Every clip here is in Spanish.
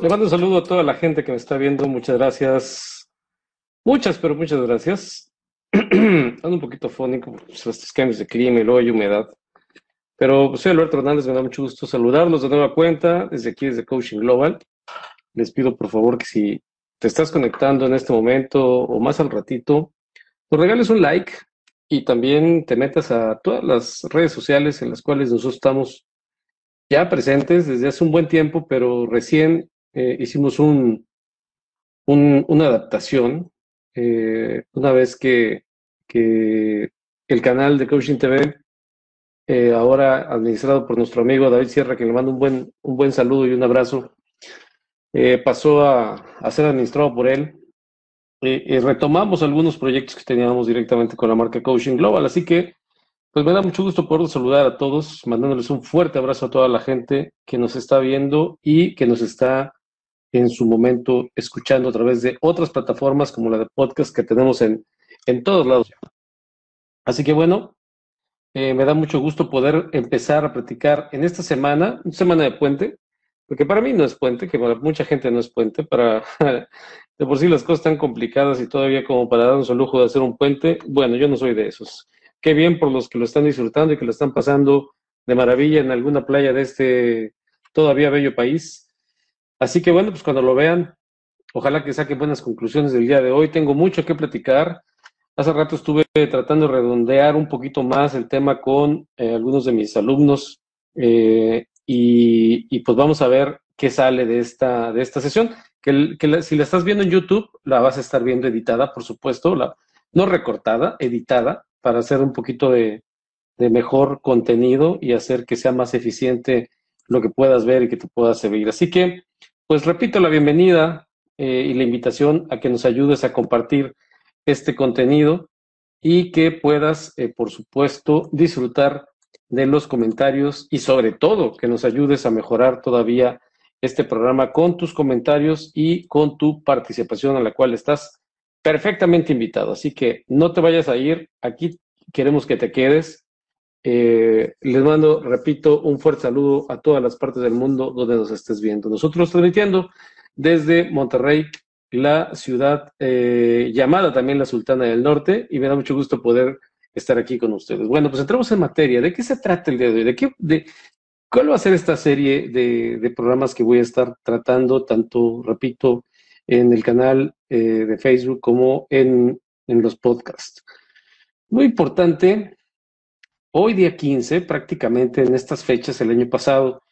Le mando un saludo a toda la gente que me está viendo. Muchas gracias. Muchas, pero muchas gracias. Ando un poquito fónico por estos cambios de clima luego hay humedad. Pero pues, soy Alberto Hernández, me da mucho gusto saludarlos de nueva cuenta desde aquí, desde Coaching Global. Les pido por favor que si te estás conectando en este momento o más al ratito, nos regales un like y también te metas a todas las redes sociales en las cuales nosotros estamos ya presentes desde hace un buen tiempo, pero recién eh, hicimos un, una adaptación eh, una vez que, que, el canal de Coaching TV, eh, ahora administrado por nuestro amigo David Sierra, que le mando un buen, un buen saludo y un abrazo, pasó a, a, ser administrado por él. retomamos algunos proyectos que teníamos directamente con la marca Coaching Global, así que pues me da mucho gusto poder saludar a todos, mandándoles un fuerte abrazo a toda la gente que nos está viendo y que nos está en su momento escuchando a través de otras plataformas como la de podcast que tenemos en, en todos lados. Así que bueno, eh, me da mucho gusto poder empezar a platicar en esta semana, una semana de puente, porque para mí no es puente, que para mucha gente no es puente, para de por sí las cosas están complicadas y todavía como para darnos el lujo de hacer un puente, bueno, yo no soy de esos qué bien por los que lo están disfrutando y que lo están pasando de maravilla en alguna playa de este todavía bello país. Así que bueno, pues cuando lo vean, ojalá que saquen buenas conclusiones del día de hoy. Tengo mucho que platicar. Hace rato estuve tratando de redondear un poquito más el tema con eh, algunos de mis alumnos eh, y, pues vamos a ver qué sale de esta, de esta sesión. Que, si la estás viendo en YouTube, la vas a estar viendo editada, por supuesto, la, no recortada, editada, para hacer un poquito de, mejor contenido y hacer que sea más eficiente lo que puedas ver y que te puedas servir. Así que, pues repito la bienvenida eh, y la invitación a que nos ayudes a compartir este contenido y que puedas, eh, por supuesto, disfrutar de los comentarios y sobre todo que nos ayudes a mejorar todavía este programa con tus comentarios y con tu participación a la cual estás perfectamente invitado. Así que no te vayas a ir. Aquí queremos que te quedes. Eh, les mando, repito, un fuerte saludo a todas las partes del mundo donde nos estés viendo. Nosotros transmitiendo desde Monterrey, la ciudad eh, llamada también la Sultana del Norte, y me da mucho gusto poder estar aquí con ustedes. Bueno, pues entramos en materia. ¿De qué se trata el día de hoy? ¿De qué, ¿Cuál va a ser esta serie de, de programas que voy a estar tratando, tanto, repito, en el canal eh, de Facebook como en, en los podcasts. Muy importante, hoy día 15, prácticamente en estas fechas, el año pasado,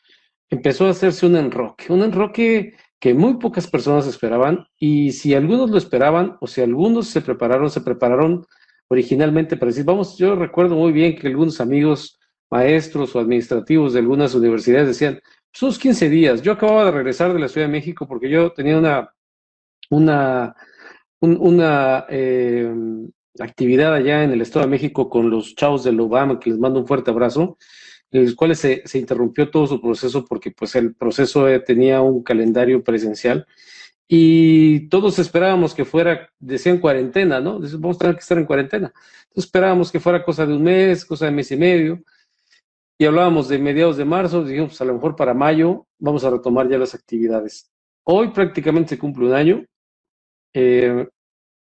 empezó a hacerse un enroque, un enroque que muy pocas personas esperaban y si algunos lo esperaban o si algunos se prepararon, se prepararon originalmente para decir, vamos, yo recuerdo muy bien que algunos amigos maestros o administrativos de algunas universidades decían, son pues 15 días, yo acababa de regresar de la Ciudad de México porque yo tenía una una, una eh, actividad allá en el Estado de México con los chavos del Obama, que les mando un fuerte abrazo, en los cuales se, se interrumpió todo su proceso porque pues el proceso eh, tenía un calendario presencial y todos esperábamos que fuera, decían cuarentena, ¿no? vamos a tener que estar en cuarentena. Entonces esperábamos que fuera cosa de un mes, cosa de mes y medio, y hablábamos de mediados de marzo, dijimos, pues, a lo mejor para mayo vamos a retomar ya las actividades. Hoy prácticamente se cumple un año, eh,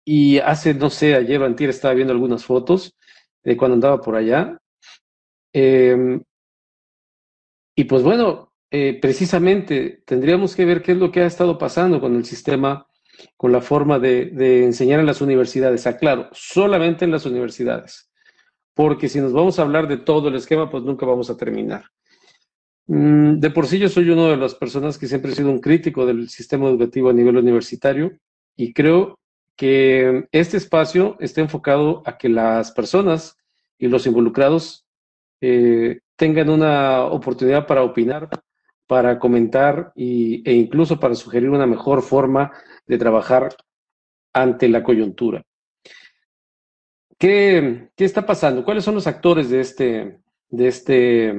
y hace, no sé, ayer o antier estaba viendo algunas fotos de cuando andaba por allá. Em, y pues bueno, eh, precisamente tendríamos que ver qué es lo que ha estado pasando con el sistema, con la forma de, de enseñar en las universidades. Aclaro, solamente en las universidades. Porque si nos vamos a hablar de todo el esquema, pues nunca vamos a terminar. Mm, de por sí yo soy una de las personas que siempre he sido un crítico del sistema educativo a nivel universitario y creo que este espacio está enfocado a que las personas y los involucrados eh, tengan una oportunidad para opinar, para comentar y, e incluso para sugerir una mejor forma de trabajar ante la coyuntura. ¿Qué, ¿Qué, está pasando? ¿Cuáles son los actores de este, de este,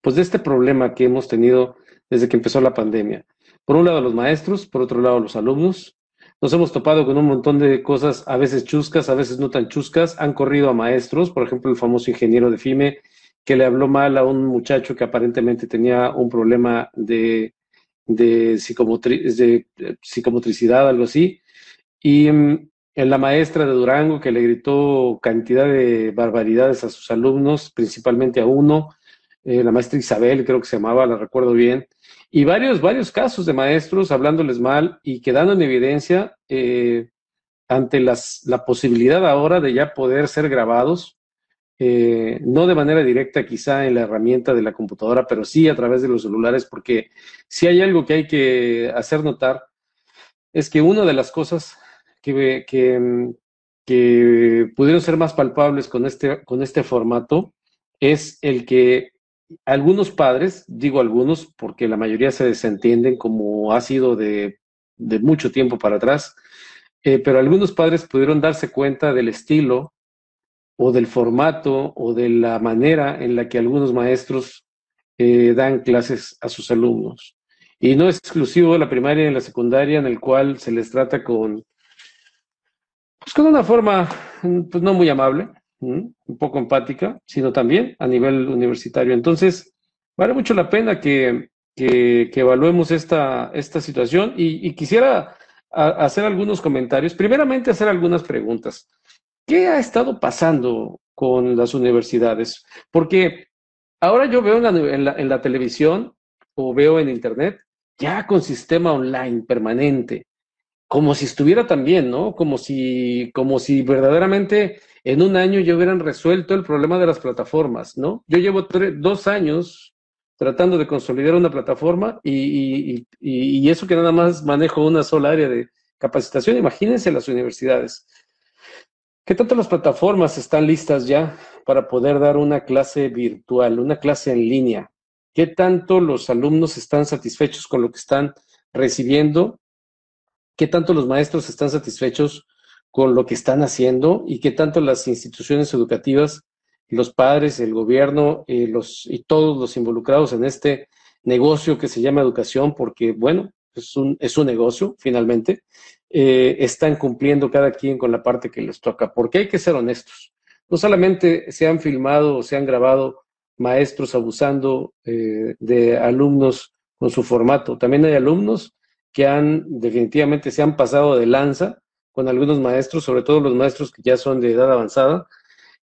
pues de este problema que hemos tenido desde que empezó la pandemia? Por un lado los maestros, por otro lado los alumnos. Nos hemos topado con un montón de cosas, a veces chuscas, a veces no tan chuscas. Han corrido a maestros, por ejemplo, el famoso ingeniero de FIME, que le habló mal a un muchacho que aparentemente tenía un problema de de, de psicomotricidad, algo así. Y mm, en la maestra de Durango que le gritó cantidad de barbaridades a sus alumnos, principalmente a uno, eh, la maestra Isabel, creo que se llamaba, la recuerdo bien, y varios, varios casos de maestros hablándoles mal y quedando en evidencia eh, ante las, la posibilidad ahora de ya poder ser grabados, eh, no de manera directa quizá en la herramienta de la computadora, pero sí a través de los celulares, porque si hay algo que hay que hacer notar, es que una de las cosas que, que, que pudieron ser más palpables con este, con este formato es el que algunos padres, digo algunos porque la mayoría se desentienden como ha sido de, mucho tiempo para atrás, eh, pero algunos padres pudieron darse cuenta del estilo o del formato o de la manera en la que algunos maestros eh, dan clases a sus alumnos. Y no es exclusivo la primaria y la secundaria, en el cual se les trata con, pues con una forma pues no muy amable, un poco empática, sino también a nivel universitario. Entonces, vale mucho la pena que, que, evaluemos esta, esta situación y, quisiera hacer algunos comentarios. Primeramente, hacer algunas preguntas. ¿Qué ha estado pasando con las universidades? Porque ahora yo veo en la, en la televisión o veo en Internet ya con sistema online permanente como si estuviera también, ¿no? Como si, como si verdaderamente en un año ya hubieran resuelto el problema de las plataformas, ¿no? Yo llevo dos años tratando de consolidar una plataforma y, y, eso que nada más manejo una sola área de capacitación. Imagínense las universidades. ¿Qué tanto las plataformas están listas ya para poder dar una clase virtual, una clase en línea? ¿Qué tanto los alumnos están satisfechos con lo que están recibiendo qué tanto los maestros están satisfechos con lo que están haciendo y qué tanto las instituciones educativas, los padres, el gobierno eh, y todos los involucrados en este negocio que se llama educación, porque bueno, es un, es un negocio finalmente, eh, están cumpliendo cada quien con la parte que les toca, porque hay que ser honestos. No solamente se han filmado o se han grabado maestros abusando eh, de alumnos con su formato, también hay alumnos que han definitivamente se han pasado de lanza con algunos maestros, sobre todo los maestros que ya son de edad avanzada,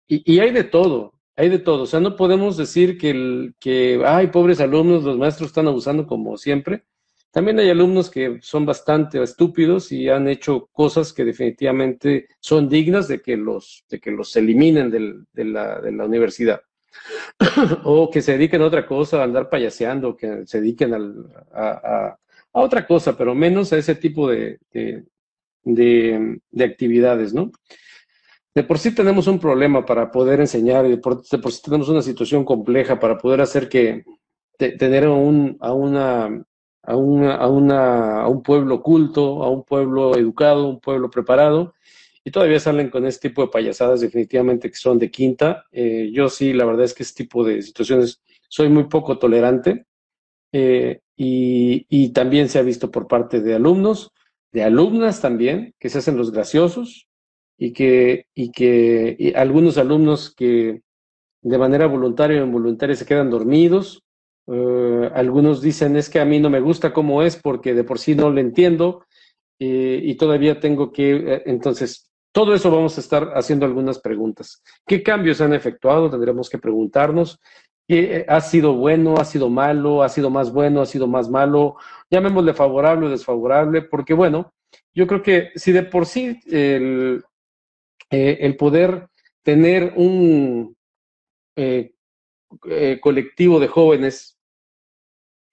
y, hay de todo, hay de todo. O sea, no podemos decir que, el, que, ay, pobres alumnos, los maestros están abusando como siempre. También hay alumnos que son bastante estúpidos y han hecho cosas que definitivamente son dignas de que los, de que los eliminen del, de, la, de la universidad. o que se dediquen a otra cosa, a andar payaseando, que se dediquen al, a, a otra cosa, pero menos a ese tipo de, de, actividades, ¿no? De por sí tenemos un problema para poder enseñar, y de por, sí tenemos una situación compleja para poder hacer que tener a un, a una, a, una, a, una, a un pueblo culto, a un pueblo educado, un pueblo preparado, y todavía salen con este tipo de payasadas definitivamente que son de quinta. Eh, yo sí, la verdad es que este tipo de situaciones soy muy poco tolerante. Eh, y, también se ha visto por parte de alumnos, de alumnas también, que se hacen los graciosos y que, y que algunos alumnos que de manera voluntaria o involuntaria se quedan dormidos. Eh, algunos dicen es que a mí no me gusta cómo es porque de por sí no lo entiendo eh, y todavía tengo que, entonces, todo eso vamos a estar haciendo algunas preguntas. ¿Qué cambios han efectuado? Tendremos que preguntarnos que ha sido bueno, ha sido malo, ha sido más bueno, ha sido más malo, llamémosle favorable o desfavorable, porque bueno, yo creo que si de por sí el, eh, el poder tener un eh, eh, colectivo de jóvenes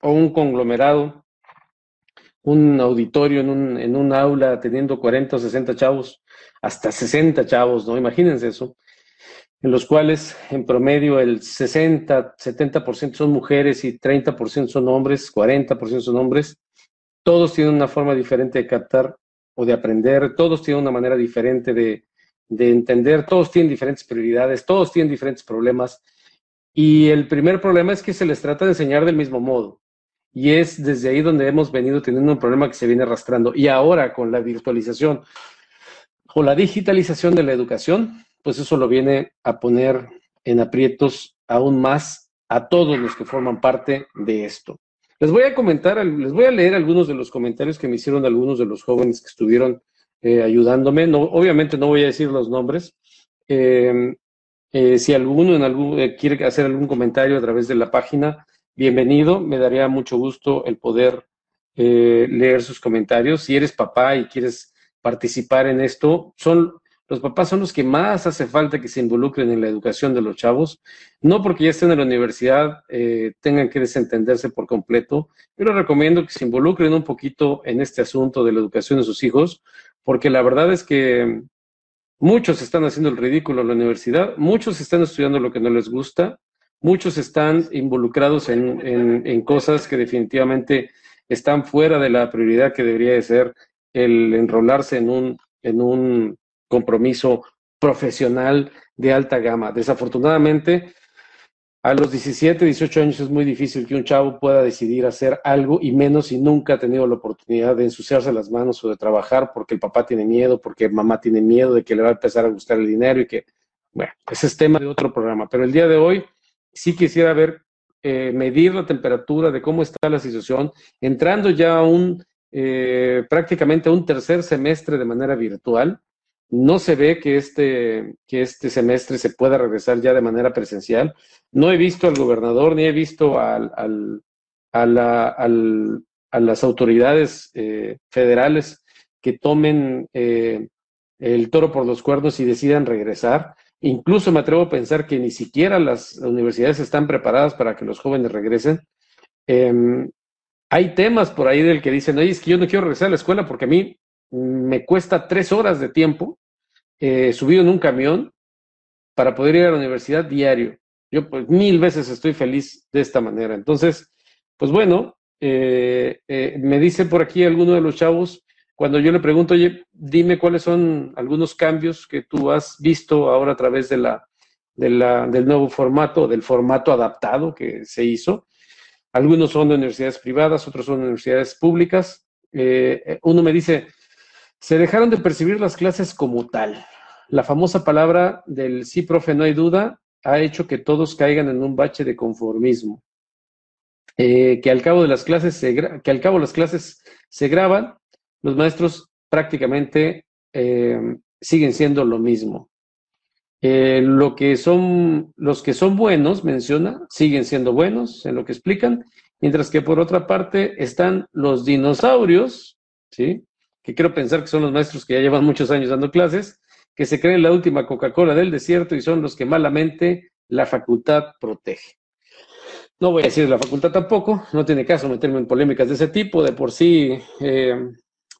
o un conglomerado, un auditorio en un, en un aula teniendo 40 o 60 chavos, hasta 60 chavos, ¿no? Imagínense eso en los cuales en promedio el 60, 70% son mujeres y 30% son hombres, 40% son hombres. Todos tienen una forma diferente de captar o de aprender, todos tienen una manera diferente de, de entender, todos tienen diferentes prioridades, todos tienen diferentes problemas. Y el primer problema es que se les trata de enseñar del mismo modo. Y es desde ahí donde hemos venido teniendo un problema que se viene arrastrando. Y ahora con la virtualización o la digitalización de la educación, pues eso lo viene a poner en aprietos aún más a todos los que forman parte de esto. Les voy a comentar, les voy a leer algunos de los comentarios que me hicieron algunos de los jóvenes que estuvieron eh, ayudándome. Obviamente no voy a decir los nombres. Em, eh, si alguno en algún, eh, quiere hacer algún comentario a través de la página, bienvenido. Me daría mucho gusto el poder leer sus comentarios. Si eres papá y quieres participar en esto, son los papás son los que más hace falta que se involucren en la educación de los chavos, no porque ya estén en la universidad eh, tengan que desentenderse por completo, pero recomiendo que se involucren un poquito en este asunto de la educación de sus hijos, porque la verdad es que muchos están haciendo el ridículo en la universidad, muchos están estudiando lo que no les gusta, muchos están involucrados en, en cosas que definitivamente están fuera de la prioridad que debería de ser el enrolarse en un, en un compromiso profesional de alta gama. Desafortunadamente, a los 17, 18 años es muy difícil que un chavo pueda decidir hacer algo y menos si nunca ha tenido la oportunidad de ensuciarse las manos o de trabajar porque el papá tiene miedo, porque mamá tiene miedo de que le va a empezar a gustar el dinero y que, bueno, ese es tema de otro programa. Pero el día de hoy sí quisiera ver, eh, medir la temperatura de cómo está la situación, entrando ya a un, eh, prácticamente a un tercer semestre de manera virtual no se ve que este, que este semestre se pueda regresar ya de manera presencial. No he visto al gobernador ni he visto a, las autoridades eh, federales que tomen eh, el toro por los cuernos y decidan regresar. Incluso me atrevo a pensar que ni siquiera las universidades están preparadas para que los jóvenes regresen. Em, hay temas por ahí del que dicen, oye, es que yo no quiero regresar a la escuela porque a mí me cuesta tres horas de tiempo eh, subido en un camión para poder ir a la universidad diario. Yo pues mil veces estoy feliz de esta manera. Entonces, pues bueno, eh, eh, me dice por aquí alguno de los chavos, cuando yo le pregunto, oye, dime cuáles son algunos cambios que tú has visto ahora a través de la, de la, del nuevo formato, del formato adaptado que se hizo. Algunos son de universidades privadas, otros son de universidades públicas. uno me dice, se dejaron de percibir las clases como tal. La famosa palabra del sí, profe, no hay duda, ha hecho que todos caigan en un bache de conformismo. Eh, que, al cabo de las clases se que al cabo las clases se graban, los maestros prácticamente eh, siguen siendo lo mismo. Eh, lo que son, los que son buenos, menciona, siguen siendo buenos en lo que explican, mientras que por otra parte están los dinosaurios, ¿sí? Que quiero pensar que son los maestros que ya llevan muchos años dando clases, que se creen la última Coca-Cola del desierto y son los que malamente la facultad protege. No voy a decir la facultad tampoco, no tiene caso meterme en polémicas de ese tipo, de por sí, eh,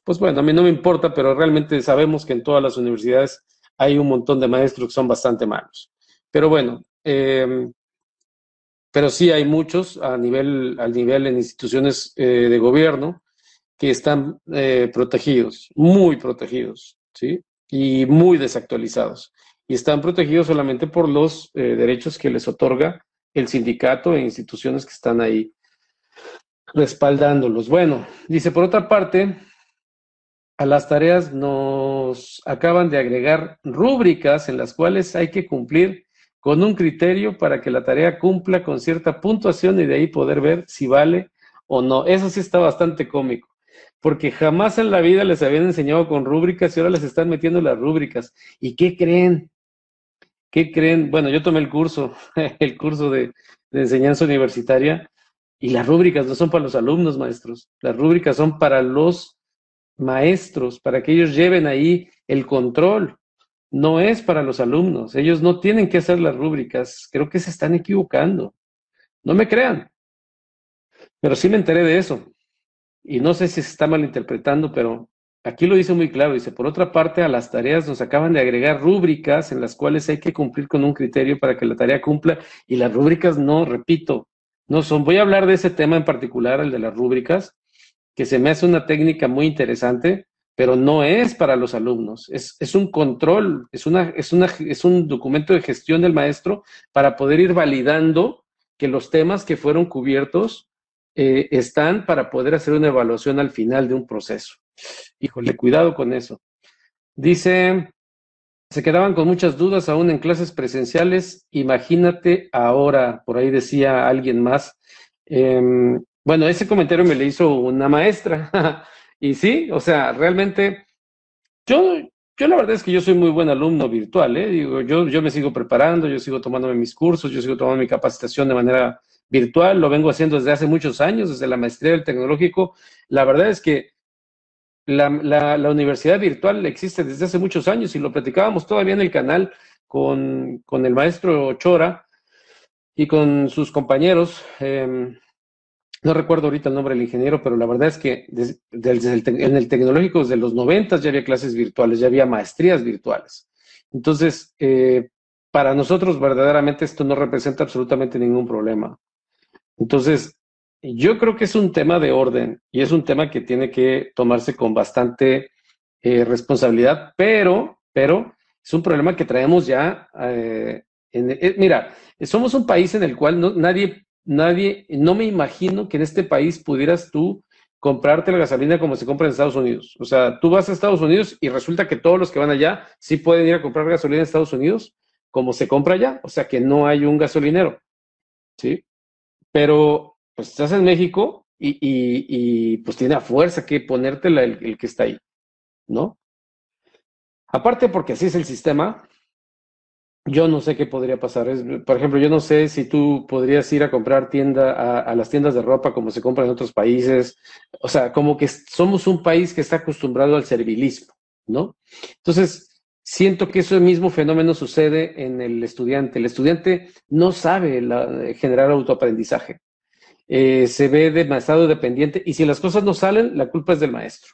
pues bueno, a mí no me importa, pero realmente sabemos que en todas las universidades hay un montón de maestros que son bastante malos. Pero bueno, eh, pero sí hay muchos a nivel, al nivel en instituciones eh, de gobierno que están eh, protegidos, muy protegidos, ¿sí? Y muy desactualizados. Y están protegidos solamente por los eh, derechos que les otorga el sindicato e instituciones que están ahí respaldándolos. Bueno, dice, por otra parte, a las tareas nos acaban de agregar rúbricas en las cuales hay que cumplir con un criterio para que la tarea cumpla con cierta puntuación y de ahí poder ver si vale o no. Eso sí está bastante cómico porque jamás en la vida les habían enseñado con rúbricas y ahora les están metiendo las rúbricas. ¿Y qué creen? ¿Qué creen? Bueno, yo tomé el curso, el curso de, enseñanza universitaria, y las rúbricas no son para los alumnos, maestros. Las rúbricas son para los maestros, para que ellos lleven ahí el control. No es para los alumnos. Ellos no tienen que hacer las rúbricas. Creo que se están equivocando. No me crean. Pero sí me enteré de eso y no sé si se está malinterpretando, pero aquí lo dice muy claro, dice, por otra parte, a las tareas nos acaban de agregar rúbricas en las cuales hay que cumplir con un criterio para que la tarea cumpla, y las rúbricas no, repito, no son, voy a hablar de ese tema en particular, el de las rúbricas, que se me hace una técnica muy interesante, pero no es para los alumnos, es, es un control, es, una, es, una, es un documento de gestión del maestro para poder ir validando que los temas que fueron cubiertos eh, están para poder hacer una evaluación al final de un proceso. Híjole, cuidado con eso. Dice, se quedaban con muchas dudas aún en clases presenciales. Imagínate ahora, por ahí decía alguien más, em, Bueno, ese comentario me lo hizo una maestra. y sí, o sea, realmente yo, yo la verdad es que yo soy muy buen alumno virtual, ¿eh? Digo, yo, yo me sigo preparando, yo sigo tomándome mis cursos, yo sigo tomando mi capacitación de manera virtual, lo vengo haciendo desde hace muchos años, desde la maestría del tecnológico. La verdad es que la, la, universidad virtual existe desde hace muchos años y lo platicábamos todavía en el canal con, con el maestro Chora y con sus compañeros. Eh, no recuerdo ahorita el nombre del ingeniero, pero la verdad es que desde, el, en el tecnológico desde los 90 ya había clases virtuales, ya había maestrías virtuales. Entonces, eh, para nosotros verdaderamente esto no representa absolutamente ningún problema. Entonces, yo creo que es un tema de orden y es un tema que tiene que tomarse con bastante eh, responsabilidad, pero, pero es un problema que traemos ya. Eh, mira, somos un país en el cual no, nadie nadie, no me imagino que en este país pudieras tú comprarte la gasolina como se compra en Estados Unidos. O sea, tú vas a Estados Unidos y resulta que todos los que van allá sí pueden ir a comprar gasolina en Estados Unidos como se compra allá. O sea, que no hay un gasolinero. ¿Sí? Pero, pues estás en México y, pues tiene a fuerza que ponértela el, que está ahí. ¿No? Aparte porque así es el sistema, yo no sé qué podría pasar. Por ejemplo, yo no sé si tú podrías ir a comprar tienda a, las tiendas de ropa como se compra en otros países. O sea, como que somos un país que está acostumbrado al servilismo, ¿no? Entonces, siento que ese mismo fenómeno sucede en el estudiante. El estudiante no sabe generar autoaprendizaje. Eh, se ve demasiado dependiente y si las cosas no salen, la culpa es del maestro.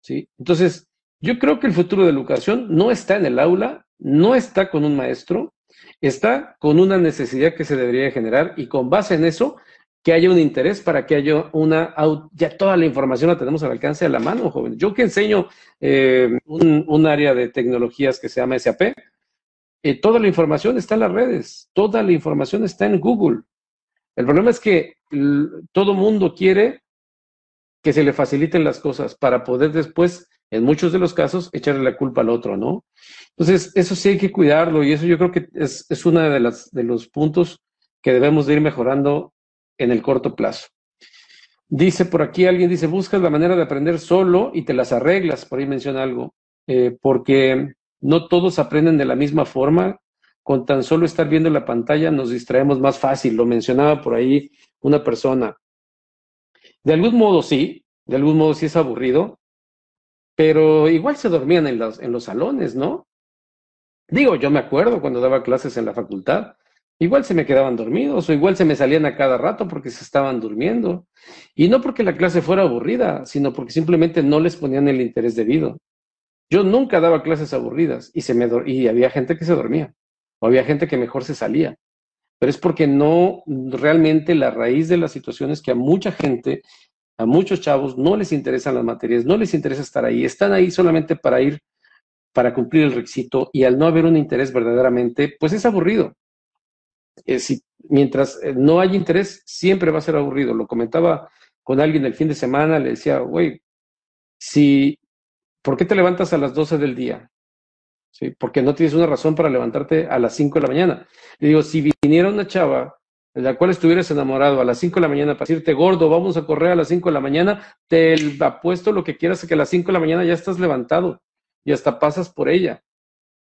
¿sí? Entonces, yo creo que el futuro de la educación no está en el aula, no está con un maestro, está con una necesidad que se debería generar y con base en eso, que haya un interés para que haya una, ya toda la información la tenemos al alcance de la mano, joven. Yo que enseño eh, un, área de tecnologías que se llama SAP, eh, toda la información está en las redes, toda la información está en Google. El problema es que todo mundo quiere que se le faciliten las cosas para poder después en muchos de los casos, echarle la culpa al otro, ¿no? Entonces, eso sí hay que cuidarlo y eso yo creo que es, es uno de, de los puntos que debemos de ir mejorando en el corto plazo. Dice por aquí alguien, dice, buscas la manera de aprender solo y te las arreglas, por ahí menciona algo, eh, porque no todos aprenden de la misma forma, con tan solo estar viendo la pantalla nos distraemos más fácil, lo mencionaba por ahí una persona. De algún modo sí, de algún modo sí es aburrido, pero igual se dormían en los, en los salones, ¿no? Digo, yo me acuerdo cuando daba clases en la facultad, igual se me quedaban dormidos o igual se me salían a cada rato porque se estaban durmiendo. Y no porque la clase fuera aburrida, sino porque simplemente no les ponían el interés debido. Yo nunca daba clases aburridas y, se me y había gente que se dormía o había gente que mejor se salía. Pero es porque no realmente la raíz de la situación es que a mucha gente a muchos chavos no les interesan las materias, no les interesa estar ahí, están ahí solamente para ir, para cumplir el requisito y al no haber un interés verdaderamente, pues es aburrido. Eh, si, mientras eh, no hay interés, siempre va a ser aburrido. Lo comentaba con alguien el fin de semana, le decía, güey, si, ¿por qué te levantas a las 12 del día? ¿Sí? Porque no tienes una razón para levantarte a las 5 de la mañana. Le digo, si viniera una chava de la cual estuvieras enamorado a las 5 de la mañana para decirte, gordo, vamos a correr a las 5 de la mañana, te apuesto lo que quieras que a las 5 de la mañana ya estás levantado y hasta pasas por ella.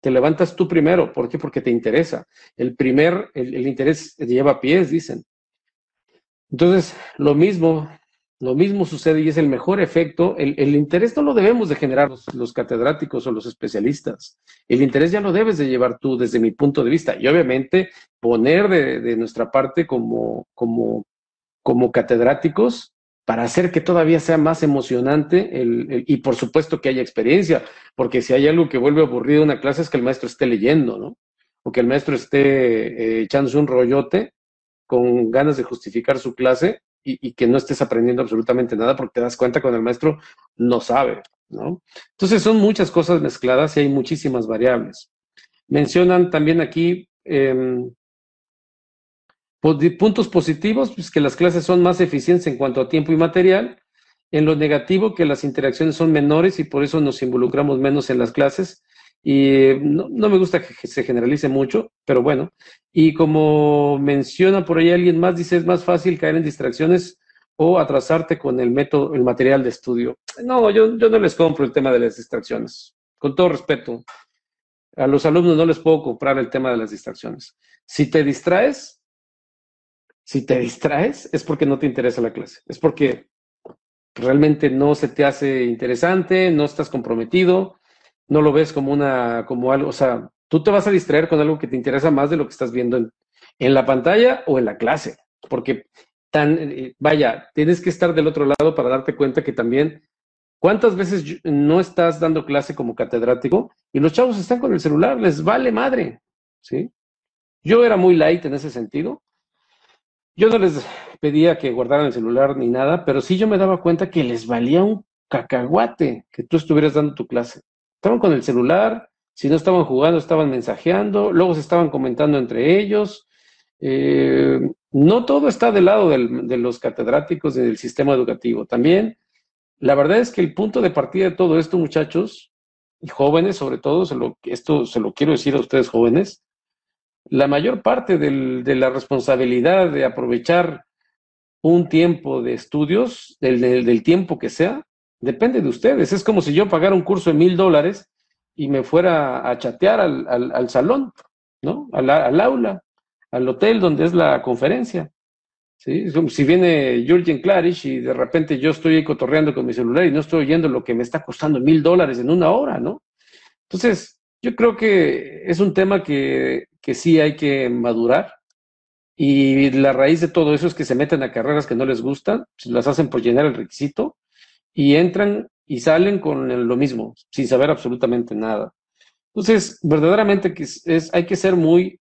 Te levantas tú primero. ¿Por qué? Porque te interesa. El primer, el, interés lleva pies, dicen. Entonces, lo mismo lo mismo sucede y es el mejor efecto. El, interés no lo debemos de generar los, catedráticos o los especialistas. El interés ya lo debes de llevar tú desde mi punto de vista. Y obviamente poner de, nuestra parte como, como, como catedráticos para hacer que todavía sea más emocionante el, y por supuesto que haya experiencia, porque si hay algo que vuelve aburrido una clase es que el maestro esté leyendo, ¿no? O que el maestro esté eh, echándose un rollote con ganas de justificar su clase y, que no estés aprendiendo absolutamente nada porque te das cuenta cuando el maestro no sabe, ¿no? Entonces son muchas cosas mezcladas y hay muchísimas variables. Mencionan también aquí em, puntos positivos, pues que las clases son más eficientes en cuanto a tiempo y material. En lo negativo, que las interacciones son menores y por eso nos involucramos menos en las clases. Y no, me gusta que se generalice mucho, pero bueno. Y como menciona por ahí alguien más, dice, es más fácil caer en distracciones o atrasarte con el método, el material de estudio. No, yo, yo no les compro el tema de las distracciones. Con todo respeto, a los alumnos no les puedo comprar el tema de las distracciones. Si te distraes, si te distraes, es porque no te interesa la clase. Es porque realmente no se te hace interesante, no estás comprometido, no lo ves como una, como algo, o sea, tú te vas a distraer con algo que te interesa más de lo que estás viendo en, la pantalla o en la clase, porque tan, eh, vaya, tienes que estar del otro lado para darte cuenta que también, ¿cuántas veces no estás dando clase como catedrático y los chavos están con el celular, les vale madre, ¿sí? Yo era muy light en ese sentido. Yo no les pedía que guardaran el celular ni nada, pero sí yo me daba cuenta que les valía un cacahuate que tú estuvieras dando tu clase. Estaban con el celular, si no estaban jugando, estaban mensajeando, luego se estaban comentando entre ellos, eh, no todo está del lado de los catedráticos del sistema educativo. También, la verdad es que el punto de partida de todo esto, muchachos, y jóvenes sobre todo, esto se lo quiero decir a ustedes jóvenes, la mayor parte de la responsabilidad de aprovechar un tiempo de estudios, del, tiempo que sea, depende de ustedes. Es como si yo pagara un curso de mil dólares y me fuera a chatear al, salón, ¿no? al aula al hotel donde es la conferencia. ¿sí? Si viene Jürgen Klarisch y de repente yo estoy cotorreando con mi celular y no estoy oyendo lo que me está costando mil dólares en una hora, ¿no? Entonces, yo creo que es un tema que, que sí hay que madurar. Y la raíz de todo eso es que se meten a carreras que no les gustan, las hacen por llenar el requisito y entran y salen con lo mismo, sin saber absolutamente nada. Entonces, verdaderamente que es, hay que ser muy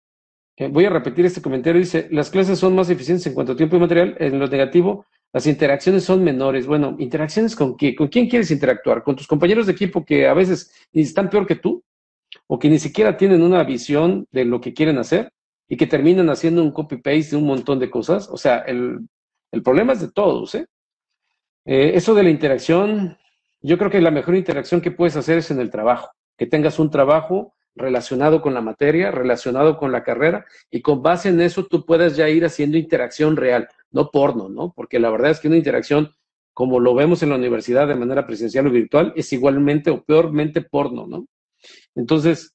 eh, voy a repetir este comentario, dice, las clases son más eficientes en cuanto a tiempo y material, en lo negativo, las interacciones son menores. Bueno, ¿interacciones con qué? ¿Con quién quieres interactuar? ¿Con tus compañeros de equipo que a veces están peor que tú? ¿O que ni siquiera tienen una visión de lo que quieren hacer y que terminan haciendo un copy-paste de un montón de cosas? O sea, el, problema es de todos, ¿eh? ¿eh? Eso de la interacción, yo creo que la mejor interacción que puedes hacer es en el trabajo, que tengas un trabajo relacionado con la materia, relacionado con la carrera, y con base en eso tú puedes ya ir haciendo interacción real, no porno, ¿no? Porque la verdad es que una interacción, como lo vemos en la universidad de manera presencial o virtual, es igualmente o peormente porno, ¿no? Entonces,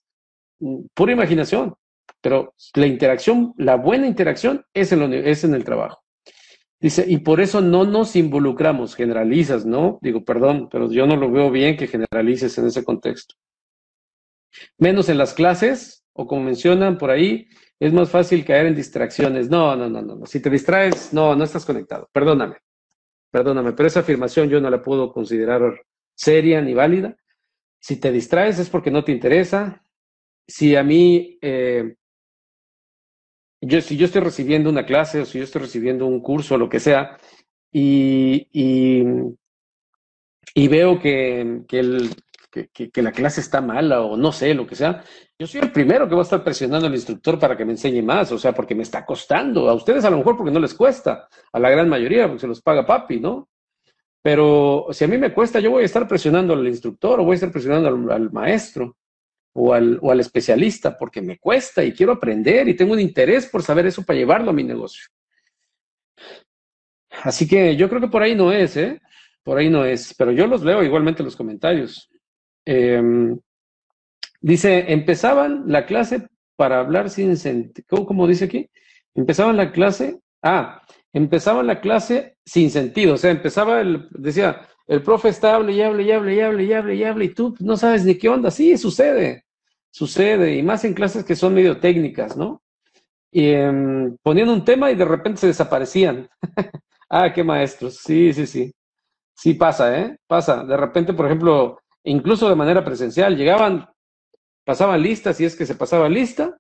mm, pura imaginación, pero la interacción, la buena interacción es en, es en el trabajo. Dice, y por eso no nos involucramos, generalizas, ¿no? Digo, perdón, pero yo no lo veo bien que generalices en ese contexto menos en las clases, o como mencionan por ahí, es más fácil caer en distracciones. No, no, no, no. Si te distraes, no, no estás conectado. Perdóname. Perdóname, pero esa afirmación yo no la puedo considerar seria ni válida. Si te distraes es porque no te interesa. Si a mí, eh, yo, si yo estoy recibiendo una clase o si yo estoy recibiendo un curso o lo que sea, y, y, veo que, que, que, la clase está mala o no sé, lo que sea, yo soy el primero que va a estar presionando al instructor para que me enseñe más, o sea, porque me está costando. A ustedes a lo mejor porque no les cuesta, a la gran mayoría porque se los paga papi, ¿no? Pero si a mí me cuesta, yo voy a estar presionando al instructor o voy a estar presionando al, maestro o al, o al especialista porque me cuesta y quiero aprender y tengo un interés por saber eso para llevarlo a mi negocio. Así que yo creo que por ahí no es, ¿eh? Por ahí no es, pero yo los leo igualmente en los comentarios. Em, dice, empezaban la clase para hablar sin sentido. ¿Cómo, dice aquí? Empezaban la clase, ah, empezaban la clase sin sentido. O sea, empezaba el, decía, el profe está hable y hable y hable y hable y hable y hable y tú no sabes ni qué onda. Sí, sucede, sucede. Y más en clases que son medio técnicas, ¿no? Y em, ponían un tema y de repente se desaparecían. ah, qué maestros. Sí, sí, sí. Sí pasa, ¿eh? Pasa. De repente, por ejemplo, incluso de manera presencial. Llegaban, pasaban listas, si es que se pasaba lista,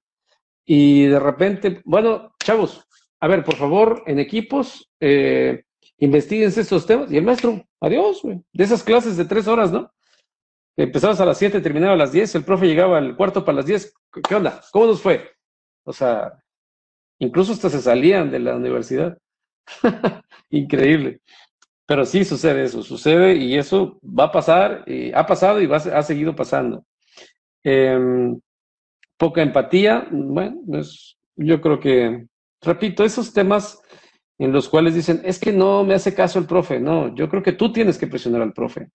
y de repente, bueno, chavos, a ver, por favor, en equipos, eh, investiguense estos temas. Y el maestro, adiós, güey, de esas clases de tres horas, ¿no? Empezabas a las siete, terminaba a las diez, el profe llegaba al cuarto para las diez. ¿Qué onda? ¿Cómo nos fue? O sea, incluso hasta se salían de la universidad. Increíble. Pero sí sucede eso, sucede y eso va a pasar, y ha pasado y va ha seguido pasando. Em, poca empatía, bueno, pues yo creo que, repito, esos temas en los cuales dicen, es que no me hace caso el profe. No, yo creo que tú tienes que presionar al profe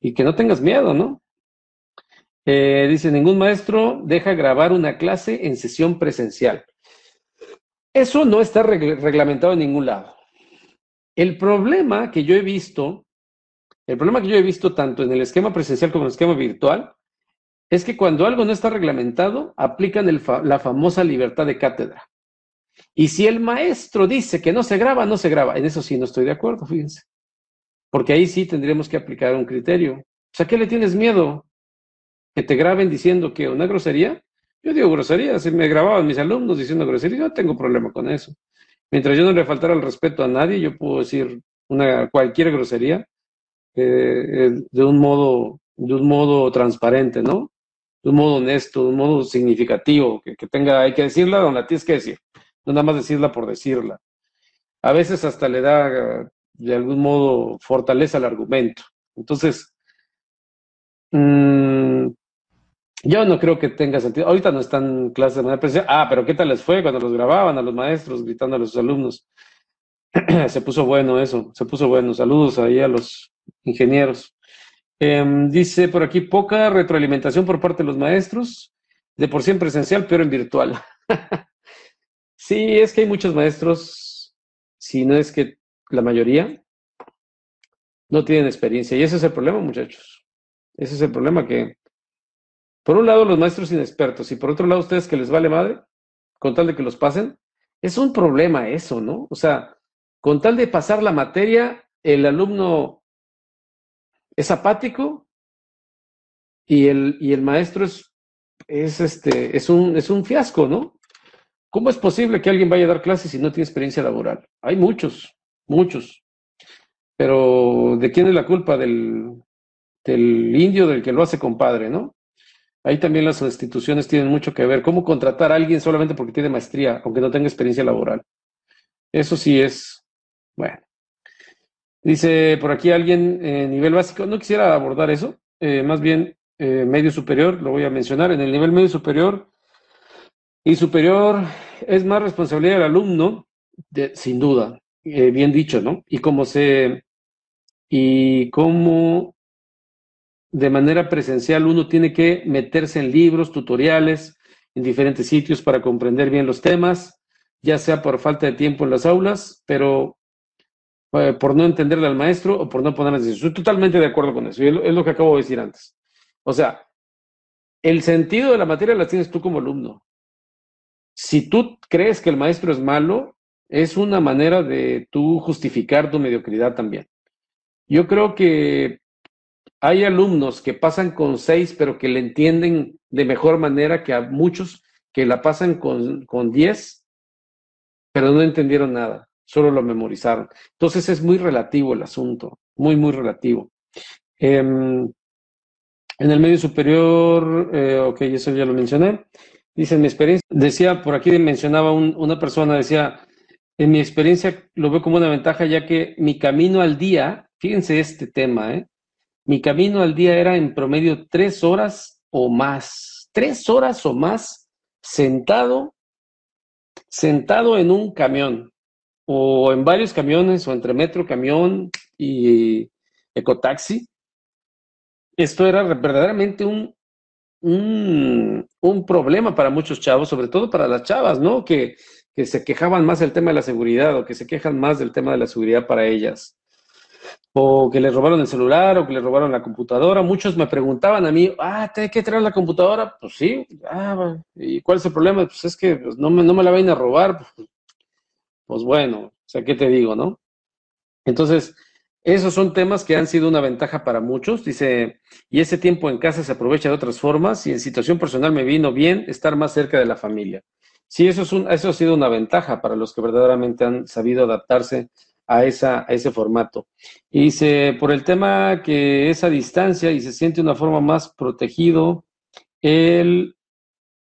y que no tengas miedo, ¿no? Eh, dice, ningún maestro deja grabar una clase en sesión presencial. Eso no está reglamentado en ningún lado. El problema que yo he visto, el problema que yo he visto tanto en el esquema presencial como en el esquema virtual, es que cuando algo no está reglamentado, aplican la famosa libertad de cátedra. Y si el maestro dice que no se graba, no se graba. En eso sí no estoy de acuerdo, fíjense. Porque ahí sí tendríamos que aplicar un criterio. O sea, ¿qué le tienes miedo? ¿Que te graben diciendo que una grosería? Yo digo grosería. Si me grababan mis alumnos diciendo grosería, yo no tengo problema con eso. Mientras yo no le faltara el respeto a nadie, yo puedo decir una, cualquier grosería eh, eh, de, un modo, de un modo transparente, ¿no? De un modo honesto, de un modo significativo, que, tenga, hay que decirla donde la tienes que decir no nada más decirla por decirla. A veces hasta le da de algún modo fortaleza al argumento. Entonces, mmm, yo no creo que tenga sentido. Ahorita no están clases de manera presencial. Ah, pero ¿qué tal les fue cuando los grababan a los maestros gritando a los alumnos? se puso bueno eso, se puso bueno. Saludos ahí a los ingenieros. Em, dice por aquí, poca retroalimentación por parte de los maestros, de por sí en presencial, pero en virtual. Sí, es que hay muchos maestros, si no es que la mayoría, no tienen experiencia. Y ese es el problema, muchachos. Ese es el problema que, por un lado, los maestros inexpertos y por otro lado, ustedes que les vale madre, con tal de que los pasen, es un problema eso, ¿no? O sea, con tal de pasar la materia, el alumno es apático y el, y el maestro es, es, este, es, un, es un fiasco, ¿no? ¿Cómo es posible que alguien vaya a dar clases si no tiene experiencia laboral? Hay muchos, muchos. Pero ¿de quién es la culpa? Del, indio, del que lo hace compadre, ¿no? Ahí también las instituciones tienen mucho que ver. ¿Cómo contratar a alguien solamente porque tiene maestría, aunque no tenga experiencia laboral? Eso sí es, bueno. Dice por aquí alguien en nivel básico, no quisiera abordar eso, eh, más bien eh, medio superior, lo voy a mencionar. En el nivel medio superior y superior es más responsabilidad del alumno, sin duda, eh, bien dicho, ¿no? Y cómo se, y cómo de manera presencial uno tiene que meterse en libros, tutoriales, en diferentes sitios para comprender bien los temas, ya sea por falta de tiempo en las aulas, pero eh, por no entenderle al maestro o por no ponerle atención. Estoy totalmente de acuerdo con eso, y es lo que acabo de decir antes. O sea, el sentido de la materia la tienes tú como alumno. Si tú crees que el maestro es malo, es una manera de tú justificar tu mediocridad también. Yo creo que hay alumnos que pasan con seis, pero que le entienden de mejor manera que a muchos que la pasan con, con diez, pero no entendieron nada, solo lo memorizaron. Entonces es muy relativo el asunto, muy, muy relativo. Em, en el medio superior, eh, ok, eso ya lo mencioné. Dice, en mi experiencia, decía, por aquí mencionaba una persona, decía, en mi experiencia lo veo como una ventaja ya que mi camino al día, fíjense este tema, ¿eh? mi camino al día era en promedio tres horas o más, tres horas o más sentado, sentado en un camión o en varios camiones o entre metro, camión y ecotaxi. Esto era verdaderamente un, un, un, problema para muchos chavos, sobre todo para las chavas, ¿no? Que, que se quejaban más del tema de la seguridad o que se quejan más del tema de la seguridad para ellas. O que les robaron el celular o que les robaron la computadora. Muchos me preguntaban a mí, ah, ¿te hay que traer la computadora? Pues sí. Ah, ¿y cuál es el problema? Pues es que pues, no, me, no me la vayan a robar. Pues, pues bueno, o sea, ¿qué te digo, no? Entonces, esos son temas que han sido una ventaja para muchos. Dice, y ese tiempo en casa se aprovecha de otras formas y en situación personal me vino bien estar más cerca de la familia. Sí, eso, es un, eso ha sido una ventaja para los que verdaderamente han sabido adaptarse a, esa, a ese formato. Y dice, por el tema que esa distancia y se siente una forma más protegido, él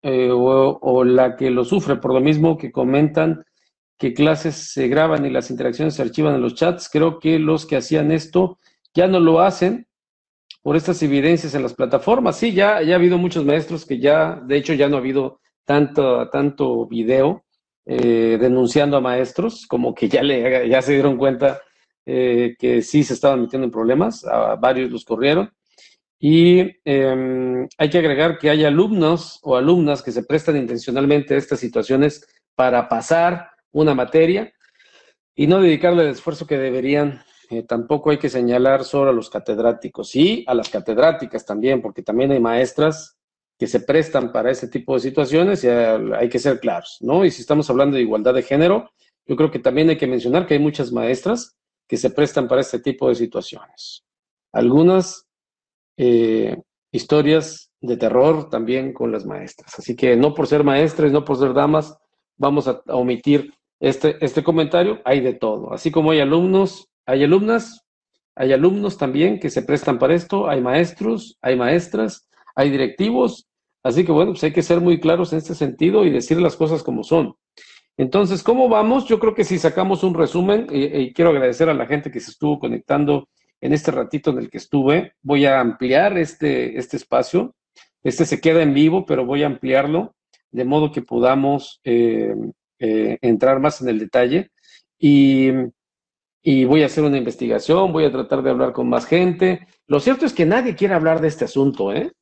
eh, o, o la que lo sufre, por lo mismo que comentan, que clases se graban y las interacciones se archivan en los chats. Creo que los que hacían esto ya no lo hacen por estas evidencias en las plataformas. Sí, ya, ya ha habido muchos maestros que ya, de hecho, ya no ha habido tanto, tanto video eh, denunciando a maestros, como que ya, le, ya se dieron cuenta eh, que sí se estaban metiendo en problemas, a varios los corrieron. Y em, hay que agregar que hay alumnos o alumnas que se prestan intencionalmente a estas situaciones para pasar una materia y no dedicarle el esfuerzo que deberían. Eh, tampoco hay que señalar solo a los catedráticos, y a las catedráticas también, porque también hay maestras que se prestan para ese tipo de situaciones y hay que ser claros, ¿no? Y si estamos hablando de igualdad de género, yo creo que también hay que mencionar que hay muchas maestras que se prestan para este tipo de situaciones. Algunas eh, historias de terror también con las maestras. Así que no por ser maestras, no por ser damas, vamos a, omitir este, este comentario. Hay de todo. Así como hay alumnos, hay alumnas, hay alumnos también que se prestan para esto, hay maestros, hay maestras, hay directivos Así que bueno, pues hay que ser muy claros en este sentido y decir las cosas como son. Entonces, ¿cómo vamos? Yo creo que si sacamos un resumen, y, quiero agradecer a la gente que se estuvo conectando en este ratito en el que estuve, voy a ampliar este, este espacio. Este se queda en vivo, pero voy a ampliarlo de modo que podamos eh, eh, entrar más en el detalle. Y, y voy a hacer una investigación, voy a tratar de hablar con más gente. Lo cierto es que nadie quiere hablar de este asunto, ¿eh?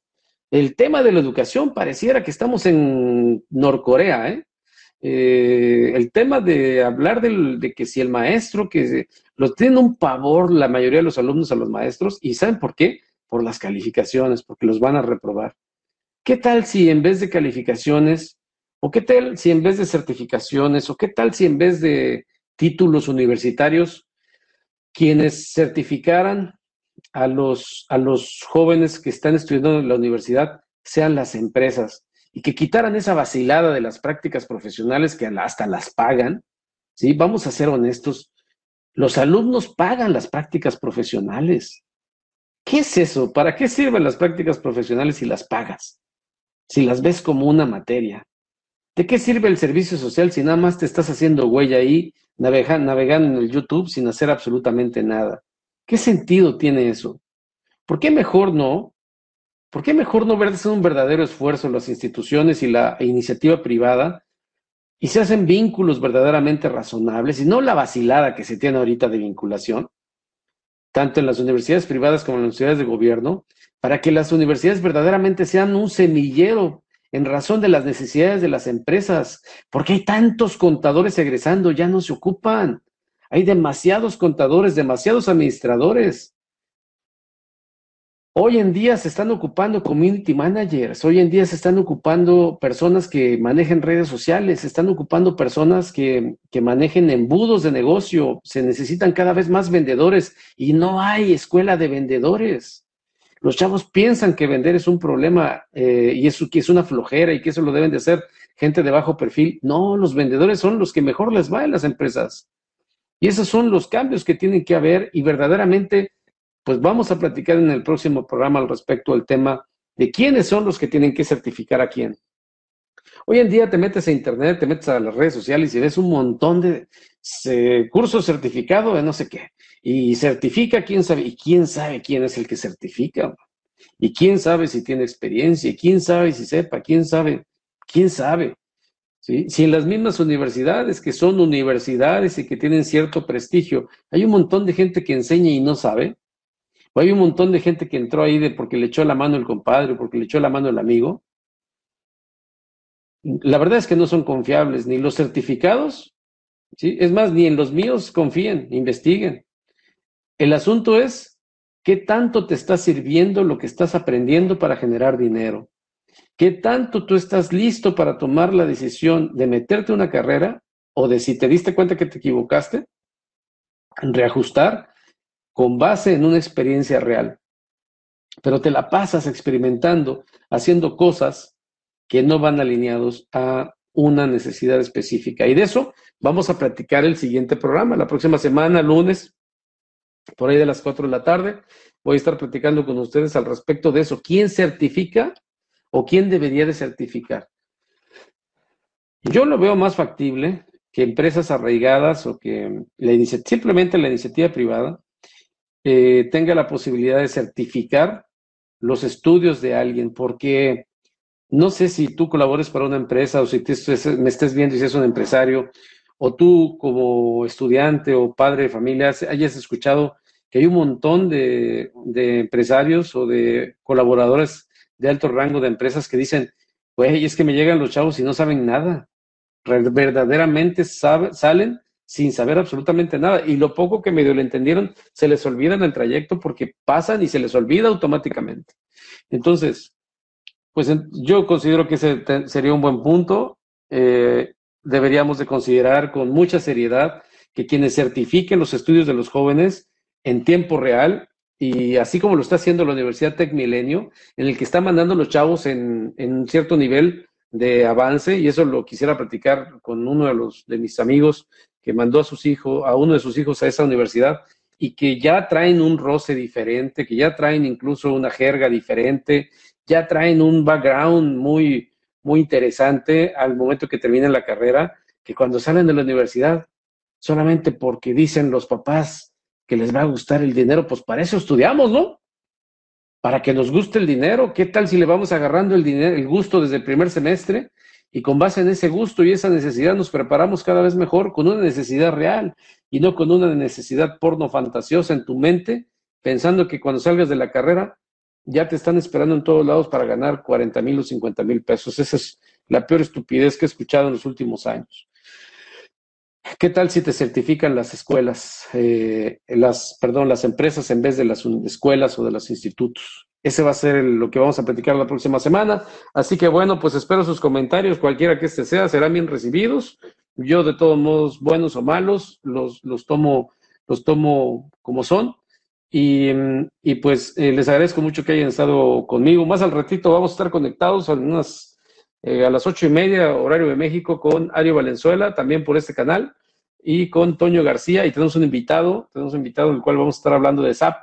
el tema de la educación pareciera que estamos en Norcorea, ¿eh? Eh, el tema de hablar de que si el maestro, que lo tienen un pavor la mayoría de los alumnos a los maestros, y ¿saben por qué? Por las calificaciones, porque los van a reprobar. ¿Qué tal si en vez de calificaciones, o qué tal si en vez de certificaciones, o qué tal si en vez de títulos universitarios, quienes certificaran a los, a los jóvenes que están estudiando en la universidad sean las empresas y que quitaran esa vacilada de las prácticas profesionales que hasta las pagan. ¿sí? Vamos a ser honestos, los alumnos pagan las prácticas profesionales. ¿Qué es eso? ¿Para qué sirven las prácticas profesionales si las pagas? Si las ves como una materia. ¿De qué sirve el servicio social si nada más te estás haciendo huella ahí, navegando en el YouTube sin hacer absolutamente nada? ¿Qué sentido tiene eso? ¿Por qué mejor no? ¿Por qué mejor no verse un verdadero esfuerzo en las instituciones y la iniciativa privada y se hacen vínculos verdaderamente razonables y no la vacilada que se tiene ahorita de vinculación, tanto en las universidades privadas como en las universidades de gobierno, para que las universidades verdaderamente sean un semillero en razón de las necesidades de las empresas, porque hay tantos contadores egresando, ya no se ocupan. Hay demasiados contadores, demasiados administradores. Hoy en día se están ocupando community managers, hoy en día se están ocupando personas que manejen redes sociales, se están ocupando personas que, que manejen embudos de negocio, se necesitan cada vez más vendedores y no hay escuela de vendedores. Los chavos piensan que vender es un problema eh, y eso que es una flojera y que eso lo deben de hacer gente de bajo perfil. No, los vendedores son los que mejor les va en las empresas. Y esos son los cambios que tienen que haber y verdaderamente, pues vamos a platicar en el próximo programa al respecto al tema de quiénes son los que tienen que certificar a quién. Hoy en día te metes a internet, te metes a las redes sociales y ves un montón de cursos certificados de no sé qué. Y certifica quién sabe, y quién sabe quién es el que certifica. Y quién sabe si tiene experiencia, y quién sabe si sepa, quién sabe, quién sabe. Si en las mismas universidades, que son universidades y que tienen cierto prestigio, hay un montón de gente que enseña y no sabe, o hay un montón de gente que entró ahí de porque le echó la mano el compadre, porque le echó la mano el amigo, la verdad es que no son confiables, ni los certificados, es más, ni en los míos confíen, investiguen. El asunto es qué tanto te está sirviendo lo que estás aprendiendo para generar dinero. ¿Qué tanto tú estás listo para tomar la decisión de meterte una carrera o de si te diste cuenta que te equivocaste, reajustar con base en una experiencia real? Pero te la pasas experimentando, haciendo cosas que no van alineados a una necesidad específica. Y de eso vamos a platicar el siguiente programa. La próxima semana, lunes, por ahí de las 4 de la tarde, voy a estar platicando con ustedes al respecto de eso. ¿Quién certifica o quién debería de certificar? Yo lo veo más factible que empresas arraigadas o que la simplemente la iniciativa privada eh, tenga la posibilidad de certificar los estudios de alguien, porque no sé si tú colabores para una empresa o si me estés viendo y si es un empresario, o tú como estudiante o padre de familia hayas escuchado que hay un montón de, empresarios o de colaboradores de alto rango de empresas que dicen, güey, es que me llegan los chavos y no saben nada. Verdaderamente salen sin saber absolutamente nada. Y lo poco que medio le entendieron, se les olvida en el trayecto porque pasan y se les olvida automáticamente. Entonces, pues yo considero que ese sería un buen punto. Eh, deberíamos de considerar con mucha seriedad que quienes certifiquen los estudios de los jóvenes en tiempo real y así como lo está haciendo la Universidad Tech Milenio, en el que está mandando los chavos en, en cierto nivel de avance, y eso lo quisiera platicar con uno de los de mis amigos que mandó a sus hijos, a uno de sus hijos a esa universidad, y que ya traen un roce diferente, que ya traen incluso una jerga diferente, ya traen un background muy, muy interesante al momento que terminan la carrera, que cuando salen de la universidad, solamente porque dicen los papás, que les va a gustar el dinero, pues para eso estudiamos, ¿no? Para que nos guste el dinero. ¿Qué tal si le vamos agarrando el dinero, el gusto desde el primer semestre? Y con base en ese gusto y esa necesidad nos preparamos cada vez mejor con una necesidad real y no con una necesidad porno fantasiosa en tu mente, pensando que cuando salgas de la carrera ya te están esperando en todos lados para ganar 40 mil o 50 mil pesos. Esa es la peor estupidez que he escuchado en los últimos años. ¿Qué tal si te certifican las escuelas, eh, las, perdón, las empresas en vez de las escuelas o de los institutos? Ese va a ser lo que vamos a platicar la próxima semana. Así que bueno, pues espero sus comentarios, cualquiera que este sea, serán bien recibidos. Yo de todos modos, buenos o malos, los, los, tomo, los tomo como son. Y, pues eh, les agradezco mucho que hayan estado conmigo. Más al ratito vamos a estar conectados a eh, a las ocho y media, horario de México, con Ario Valenzuela, también por este canal, y con Toño García. Y tenemos un invitado, tenemos un invitado, el cual vamos a estar hablando de SAP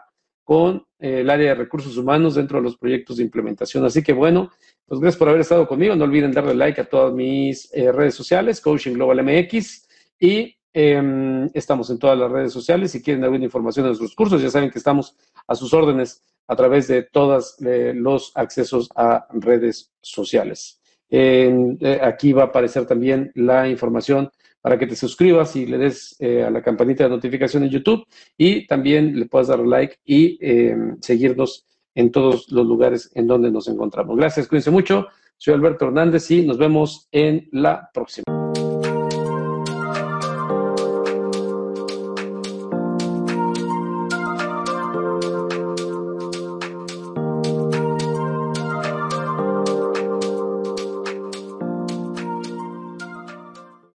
con eh, el área de recursos humanos dentro de los proyectos de implementación. Así que bueno, pues gracias por haber estado conmigo. No olviden darle like a todas mis redes sociales, Coaching Global MX, y em, estamos en todas las redes sociales. Si quieren alguna información de nuestros cursos, ya saben que estamos a sus órdenes a través de todos los accesos a redes sociales. Eh, aquí va a aparecer también la información para que te suscribas y le des eh, a la campanita de notificación en YouTube y también le puedas dar like y em, seguirnos en todos los lugares en donde nos encontramos. Gracias, cuídense mucho. Soy Alberto Hernández y nos vemos en la próxima.